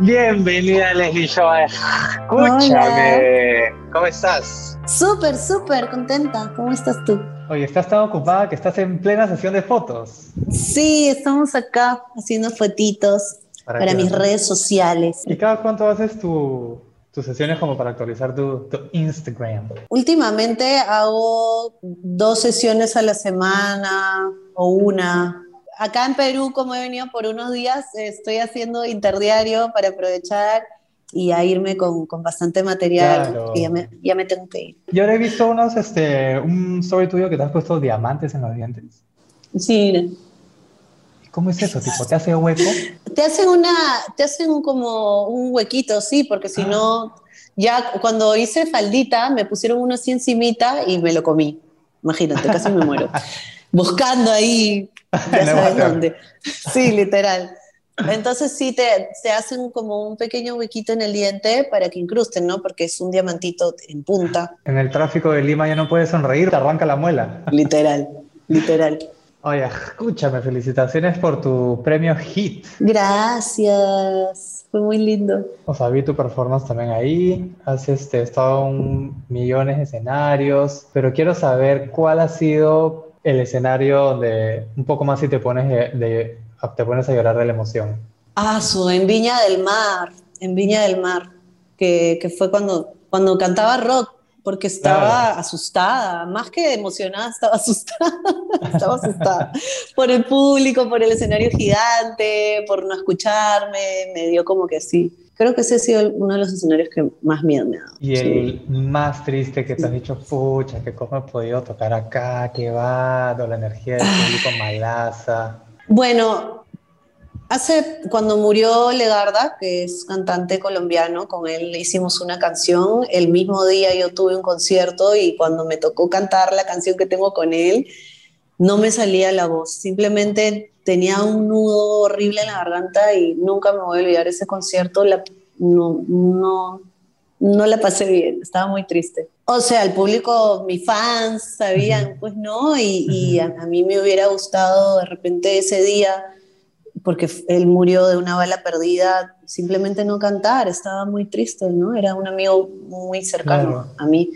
Bienvenida Leslie Show. Escúchame. ¿Cómo estás? Súper, súper contenta. ¿Cómo estás tú? Oye, estás tan ocupada que estás en plena sesión de fotos. Sí, estamos acá haciendo fotitos para, mis redes sociales. ¿Y cada cuánto haces tu, tus sesiones como para actualizar tu, tu, Instagram? Últimamente hago dos sesiones a la semana o una acá en Perú, como he venido por unos días, estoy haciendo interdiario para aprovechar y a irme con, con bastante material, claro. ya me, ya me, tengo que ir. Yo he visto unos, este, un story tuyo que te has puesto diamantes en los dientes. Sí. ¿Cómo es eso? Tipo, ¿Te hace hueco? Te hacen una, te hacen un, como un huequito, sí, porque si ah. no, ya cuando hice faldita me pusieron uno así encimita y me lo comí. Imagínate, casi me muero. Buscando ahí ya sabes dónde. Sí, literal. Entonces sí te, te, hacen como un pequeño huequito en el diente para que incrusten, ¿no? Porque es un diamantito en punta. En el tráfico de Lima ya no puedes sonreír, te arranca la muela. Literal, literal. Oye, escúchame, felicitaciones por tu premio HIT. Gracias, fue muy lindo. O sea, vi tu performance también ahí, has este, estado en millones de escenarios, pero quiero saber cuál ha sido el escenario donde un poco más si te pones, de, te pones a llorar de la emoción? Ah, su, en Viña del Mar, en Viña del Mar, que, que fue cuando, cuando cantaba rock, porque estaba asustada, más que emocionada, estaba asustada, estaba asustada por el público, por el escenario gigante, por no escucharme, me dio como que sí Creo que ese ha sido uno de los escenarios que más miedo me ha dado. Y el más triste que te has dicho, pucha, que cómo he podido tocar acá, que va, la energía del público malaza. Bueno, hace, cuando murió Legarda, que es cantante colombiano, con él hicimos una canción, el mismo día yo tuve un concierto y cuando me tocó cantar la canción que tengo con él, no me salía la voz, simplemente tenía un nudo horrible en la garganta y nunca me voy a olvidar ese concierto, la, no, no, no la pasé bien, estaba muy triste. O sea, el público, mis fans sabían, pues no, y, a, mí me hubiera gustado de repente ese día, porque él murió de una bala perdida, simplemente no cantar, estaba muy triste, ¿no? Era un amigo muy cercano a mí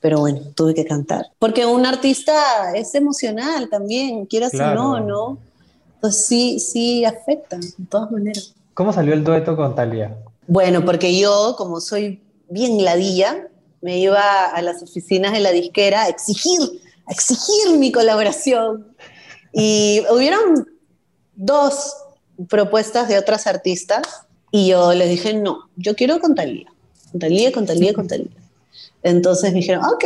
pero bueno, tuve que cantar. Porque un artista es emocional también, quieras o no, ¿no? Entonces sí, sí afecta, de todas maneras. ¿Cómo salió el dueto con Talia? Bueno, porque yo, como soy bien ladilla, me iba a las oficinas de la disquera a exigir, a exigir mi colaboración. Y hubieron dos propuestas de otras artistas y yo les dije, no, yo quiero con Talía, con Talía, con Talía, con Talía. Entonces me dijeron, ok,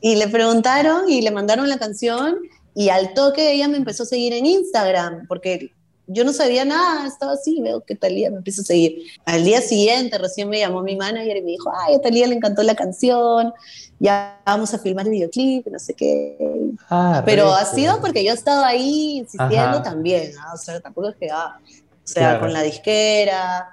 y le preguntaron y le mandaron la canción y al toque ella me empezó a seguir en Instagram, porque yo no sabía nada, estaba así, veo que Talía me empezó a seguir. Al día siguiente recién me llamó mi manager y me dijo, ay, a Talía le encantó la canción, ya vamos a filmar el videoclip, no sé qué. Ah, Pero ha sido porque yo he estado ahí insistiendo también, o sea, tampoco es que, ah, o sea, con la disquera.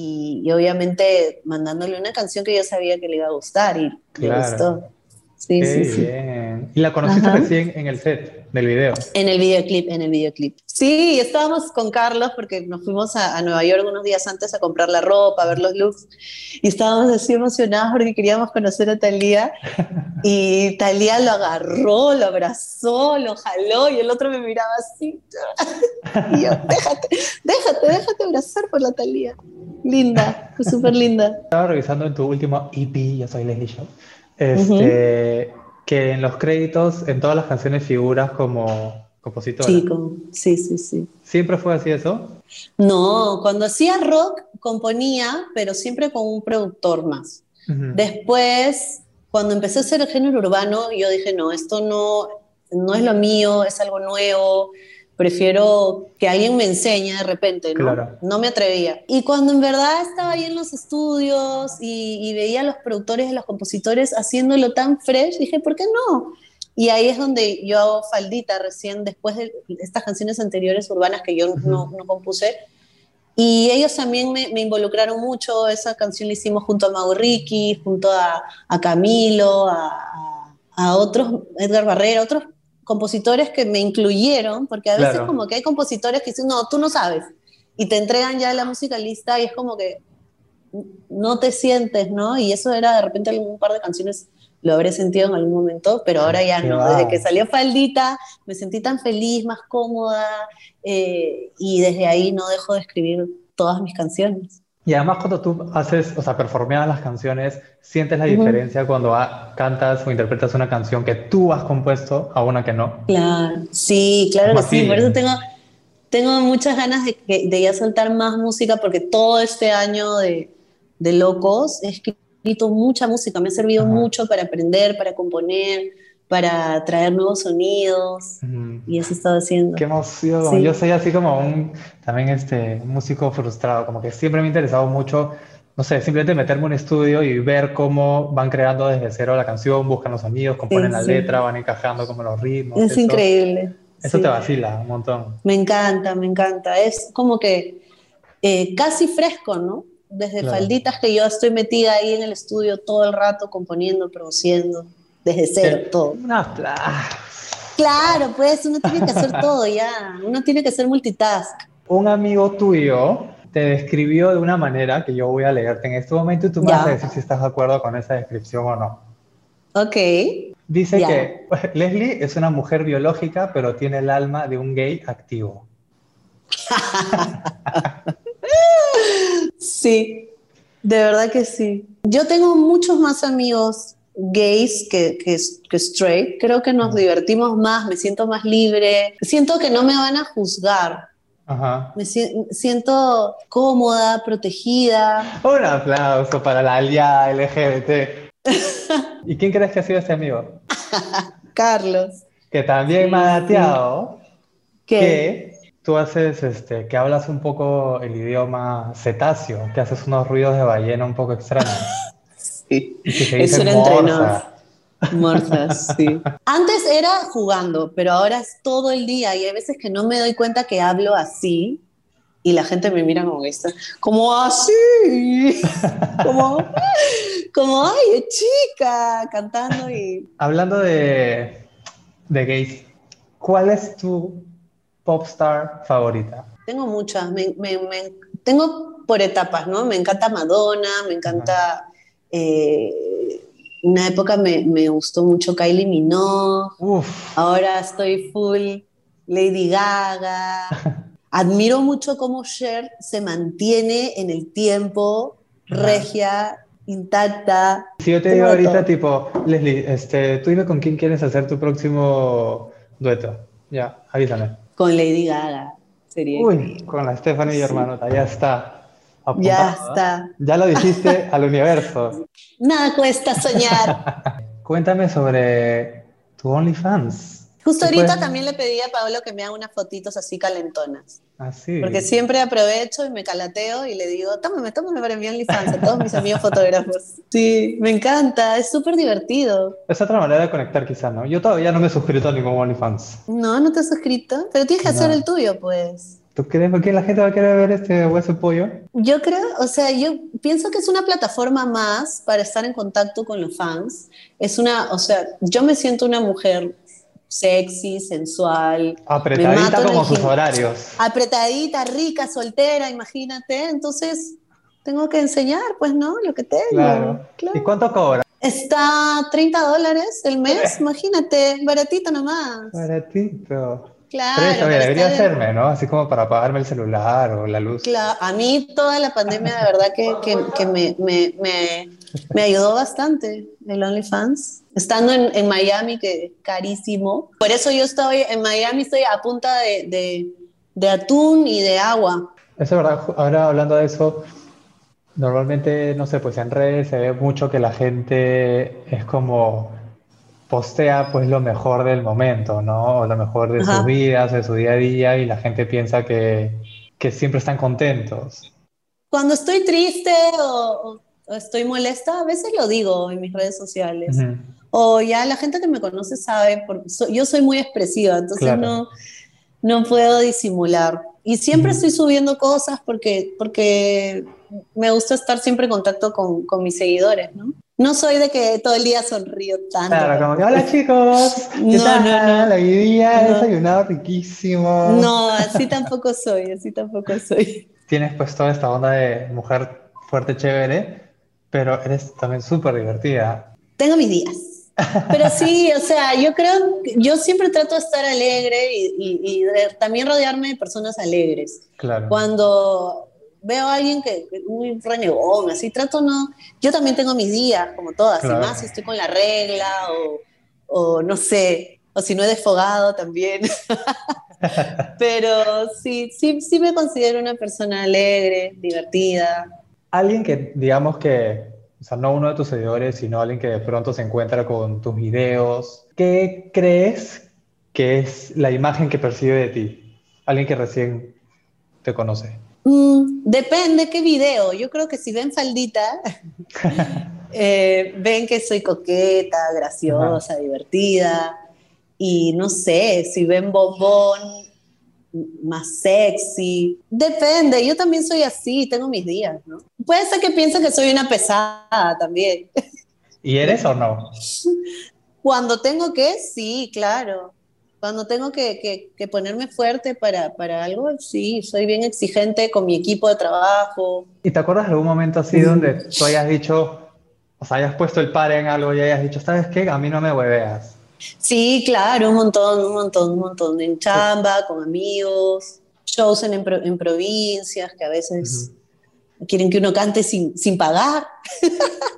Y, obviamente mandándole una canción que yo sabía que le iba a gustar y le gustó. Sí, sí, sí. Bien. ¿Y la conociste recién en el set del video? En el videoclip, en el videoclip. Sí, estábamos con Carlos porque nos fuimos a, Nueva York unos días antes a comprar la ropa, a ver los looks. Y estábamos así emocionados porque queríamos conocer a Talía. Y Talía lo agarró, lo abrazó, lo jaló y el otro me miraba así. Y yo, déjate, déjate, déjate abrazar por la Talía. Linda, fue súper linda. Estaba revisando en tu último EP, Yo Soy Leslie Show este, que en los créditos, en todas las canciones figuras como compositora. Sí, sí, sí, sí. ¿Siempre fue así eso? No, cuando hacía rock componía, pero siempre con un productor más. Después, cuando empecé a hacer el género urbano, yo dije, no, esto no, no es lo mío, es algo nuevo, prefiero que alguien me enseñe de repente, ¿no? No me atrevía. Y cuando en verdad estaba ahí en los estudios y, veía a los productores y los compositores haciéndolo tan fresh, dije, ¿por qué no? Y ahí es donde yo hago faldita recién, después de estas canciones anteriores urbanas que yo no, no, compuse. Y ellos también me, me, involucraron mucho, esa canción la hicimos junto a Mau Ricky, junto a, a Camilo, a, a otros, Edgar Barrera, otros compositores que me incluyeron, porque a veces como que hay compositores que dicen, no, tú no sabes. y te entregan ya la música lista y es como que no te sientes, ¿no? Y eso era de repente algún par de canciones lo habré sentido en algún momento, pero ahora ya no. Desde que salió Faldita me sentí tan feliz, más cómoda, eh, y desde ahí no dejo de escribir todas mis canciones. Y además cuando tú haces, o sea, performeas las canciones, sientes la diferencia cuando cantas o interpretas una canción que tú has compuesto a una que no. Claro, sí, claro que sí. Por eso tengo, tengo muchas ganas de, de ya soltar más música porque todo este año de, de locos he escrito mucha música, me ha servido mucho para aprender, para componer, para traer nuevos sonidos y eso he estado haciendo. Qué emoción. Yo soy así como un también este músico frustrado, como que siempre me ha interesado mucho, no sé, simplemente meterme en un estudio y ver cómo van creando desde cero la canción, buscan los sonidos, componen la letra, van encajando como los ritmos. Es increíble. Eso te vacila un montón. Me encanta, me encanta. Es como que eh, casi fresco, ¿no? Desde falditas que yo estoy metida ahí en el estudio todo el rato componiendo, produciendo desde cero, todo. Claro, pues uno tiene que hacer todo ya, uno tiene que ser multitask. Un amigo tuyo te describió de una manera que yo voy a leerte en este momento y tú me vas a decir si estás de acuerdo con esa descripción o no. Ok. Dice que Leslie es una mujer biológica, pero tiene el alma de un gay activo. sí, de verdad que sí. Yo tengo muchos más amigos gays que, que, straight. Creo que nos divertimos más, me siento más libre, siento que no me van a juzgar. Me siento cómoda, protegida. Un aplauso para la aliada LGBT. ¿Y quién crees que ha sido este amigo? Carlos. Que también me ha dateado que tú haces, este, que hablas un poco el idioma cetáceo, que haces unos ruidos de ballena un poco extraños. Eso era entrenado. Morzas, sí. Antes era jugando, pero ahora es todo el día y hay veces que no me doy cuenta que hablo así y la gente me mira como esta, como así, como, como, ay, chica, cantando y... Hablando de, de gays, ¿cuál es tu popstar favorita? Tengo muchas, me, me, tengo por etapas, ¿no? Me encanta Madonna, me encanta... Eh, una época me, me, gustó mucho Kylie Minogue. Ahora estoy full Lady Gaga. Admiro mucho cómo Cher se mantiene en el tiempo, regia, intacta. Si yo te digo ahorita, tipo, Leslie, este, tú dime con quién quieres hacer tu próximo dueto. Ya, avísame. Con Lady Gaga. Sería Uy, con la Stephanie y hermanota, ya está ya está. Ya lo dijiste al universo. Nada cuesta soñar. Cuéntame sobre tu OnlyFans. Justo ahorita también le pedí a Pablo que me haga unas fotitos así calentonas. Así. Porque siempre aprovecho y me calateo y le digo, tómame, tómame para mi OnlyFans a todos mis amigos fotógrafos. Sí, me encanta, es súper divertido. Es otra manera de conectar quizá, ¿no? Yo todavía no me he suscrito a ningún OnlyFans. No, no te has suscrito, pero tienes que hacer el tuyo, pues. ¿Tú crees que la gente va a querer ver este hueso pollo? Yo creo, o sea, yo pienso que es una plataforma más para estar en contacto con los fans. Es una, o sea, yo me siento una mujer sexy, sensual. Apretadita como sus horarios. Apretadita, rica, soltera, imagínate. Entonces, tengo que enseñar, pues, ¿no? Lo que tengo. Claro. ¿Y cuánto cobra? Está 30 dólares el mes, imagínate, baratito nomás. Baratito. Claro. Pero debería hacerme, ¿no? Así como para apagarme el celular o la luz. Claro, a mí toda la pandemia de verdad que, que, que me, me, me, me, ayudó bastante el OnlyFans. Estando en, en, Miami, que carísimo. Por eso yo estoy en Miami, estoy a punta de, de, de atún y de agua. Es verdad, ahora hablando de eso, normalmente, no sé, pues en redes se ve mucho que la gente es como postea pues lo mejor del momento, ¿no? O lo mejor de sus vidas, de su día a día y la gente piensa que, que siempre están contentos. Cuando estoy triste o, estoy molesta, a veces lo digo en mis redes sociales. O ya la gente que me conoce sabe, porque yo soy muy expresiva, entonces no, no puedo disimular. Y siempre estoy subiendo cosas porque, porque me gusta estar siempre en contacto con, con mis seguidores, ¿no? No soy de que todo el día sonrío tanto. Claro, como que, hola chicos, ¿qué No, tal? no, no. Día he No. desayunado riquísimo. No, así tampoco soy, así tampoco soy. Tienes pues toda esta onda de mujer fuerte, chévere, pero eres también súper divertida. Tengo mis días. Pero sí, o sea, yo creo, yo siempre trato de estar alegre y, y- y de también rodearme de personas alegres. Claro. Cuando veo a alguien que que muy renegón, así trato no. Yo también tengo mis días, como todas, Claro. y más si estoy con la regla o, o no sé, o si no he desfogado también. Pero sí, sí, sí me considero una persona alegre, divertida. Alguien que, digamos que, o sea, no uno de tus seguidores, sino alguien que de pronto se encuentra con tus videos, ¿qué crees que es la imagen que percibe de ti? Alguien que recién te conoce. Mm, depende qué video. Yo creo que si ven faldita, eh, ven que soy coqueta, graciosa, divertida. Y no sé, si ven bombón, más sexy. Depende, yo también soy así, tengo mis días, ¿no? Puede ser que piensen que soy una pesada también. ¿Y eres o no? Cuando tengo que, sí, claro. Cuando tengo que, que- que ponerme fuerte para, para algo, sí, soy bien exigente con mi equipo de trabajo. ¿Y te acuerdas de algún momento así donde tú hayas dicho, o sea, hayas puesto el par en algo y hayas dicho, ¿sabes qué? A mí no me hueveas. Sí, claro, un montón, un montón, un montón. En chamba, con amigos, shows en, en pro- en provincias que a veces quieren que uno cante sin, sin pagar.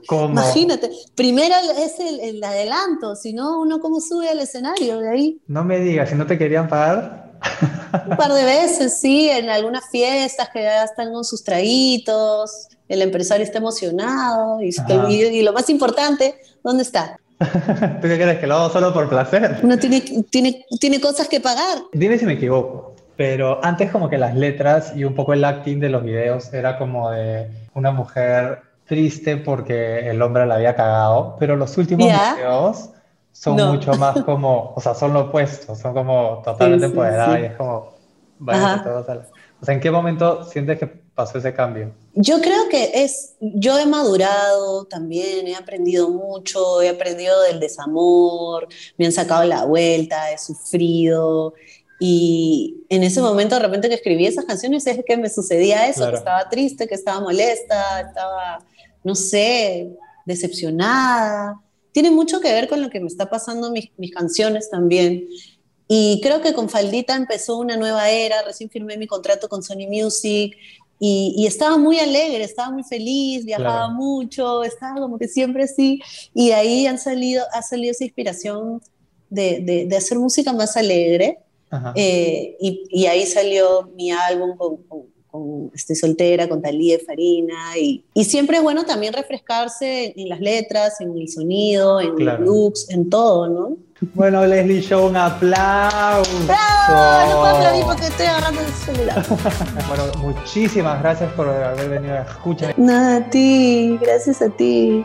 ¿Cómo? Imagínate, primero es el, el adelanto, si no, uno cómo sube al escenario de ahí. No me digas, si no te querían pagar. Un par de veces, sí, en algunas fiestas que ya están con sus traguitos, el empresario está emocionado y, Ajá. y- y lo más importante, ¿dónde está? ¿Tú qué crees? ¿Que lo hago solo por placer? Uno tiene, tiene, tiene cosas que pagar. Dime si me equivoco, pero antes como que las letras y un poco el acting de los videos era como de una mujer triste porque el hombre la había cagado, pero los últimos Ya. videos son No. mucho más como, o sea, son lo opuesto, son como totalmente Sí, sí, empoderadas sí. y es como, Ajá. todos a la- O sea, ¿en qué momento sientes que pasó ese cambio? Yo creo que es, yo he madurado también, he aprendido mucho, he aprendido del desamor, me han sacado la vuelta, he sufrido. Y en ese momento, de repente que escribí esas canciones, es que me sucedía eso, Claro. que estaba triste, que estaba molesta, estaba, no sé, decepcionada. Tiene mucho que ver con lo que me está pasando mis, mis canciones también. Y creo que con Faldita empezó una nueva era, recién firmé mi contrato con Sony Music y, y estaba muy alegre, estaba muy feliz, viajaba Claro. mucho, estaba como que siempre así. Y de ahí han salido, ha salido esa inspiración de, de- de hacer música más alegre. Eh, y, y ahí salió mi álbum con, con- con Estoy soltera, con Talía de Farina. Y, y siempre es bueno también refrescarse en las letras, en el sonido, en Claro. los looks, en todo, ¿no? Bueno, Leslie Show, un aplauso. ¡Bravo! No puedo aplaudir porque estoy agarrando el celular. Bueno, muchísimas gracias por haber venido a escuchar. Nada, a ti, gracias a ti.